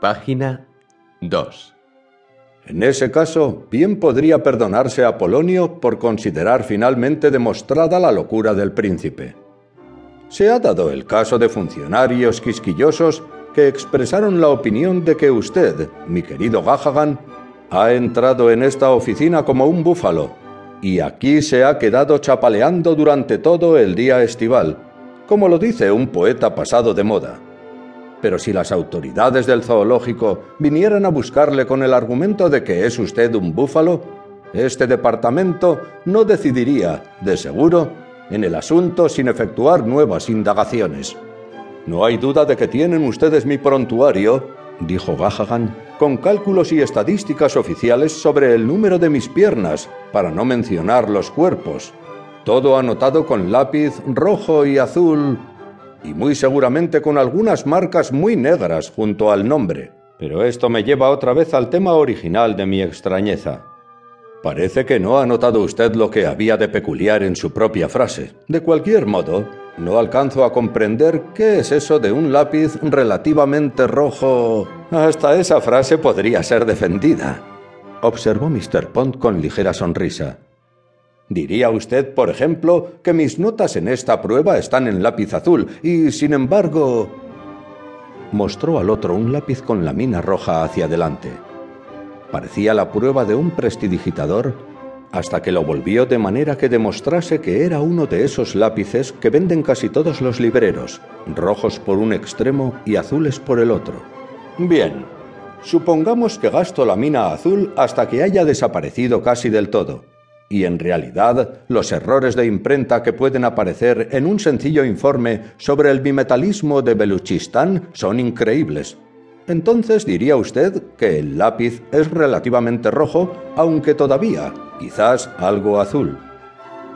Página 2. En ese caso, bien podría perdonarse a Polonio por considerar finalmente demostrada la locura del príncipe. Se ha dado el caso de funcionarios quisquillosos que expresaron la opinión de que usted, mi querido Gahagan, ha entrado en esta oficina como un búfalo y aquí se ha quedado chapaleando durante todo el día estival, como lo dice un poeta pasado de moda. Pero si las autoridades del zoológico vinieran a buscarle con el argumento de que es usted un búfalo, este departamento no decidiría, de seguro, en el asunto sin efectuar nuevas indagaciones. No hay duda de que tienen ustedes mi prontuario, dijo Gahagan, con cálculos y estadísticas oficiales sobre el número de mis piernas, para no mencionar los cuerpos. Todo anotado con lápiz rojo y azul, y muy seguramente con algunas marcas muy negras junto al nombre. Pero esto me lleva otra vez al tema original de mi extrañeza. Parece que no ha notado usted lo que había de peculiar en su propia frase. De cualquier modo, no alcanzo a comprender qué es eso de un lápiz relativamente rojo. Hasta esa frase podría ser defendida, observó Mr. Pond con ligera sonrisa. Diría usted, por ejemplo, que mis notas en esta prueba están en lápiz azul y, sin embargo... Mostró al otro un lápiz con la mina roja hacia adelante. Parecía la prueba de un prestidigitador hasta que lo volvió de manera que demostrase que era uno de esos lápices que venden casi todos los libreros, rojos por un extremo y azules por el otro. Bien, supongamos que gasto la mina azul hasta que haya desaparecido casi del todo. Y en realidad, los errores de imprenta que pueden aparecer en un sencillo informe sobre el bimetalismo de Beluchistán son increíbles. Entonces diría usted que el lápiz es relativamente rojo, aunque todavía, quizás algo azul.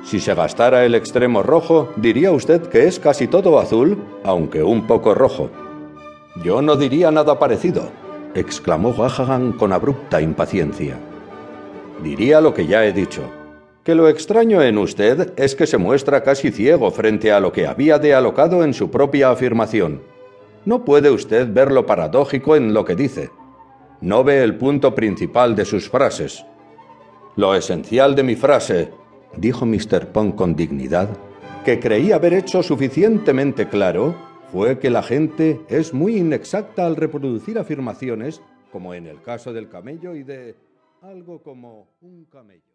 Si se gastara el extremo rojo, diría usted que es casi todo azul, aunque un poco rojo. Yo no diría nada parecido, exclamó Gahagan con abrupta impaciencia. Diría lo que ya he dicho, que lo extraño en usted es que se muestra casi ciego frente a lo que había de alocado en su propia afirmación no puede usted ver lo paradójico en lo que dice. No ve el punto principal de sus frases. Lo esencial de mi frase, dijo Mr. Pond con dignidad, que creí haber hecho suficientemente claro, fue que la gente es muy inexacta al reproducir afirmaciones, como en el caso del camello y de algo como un camello.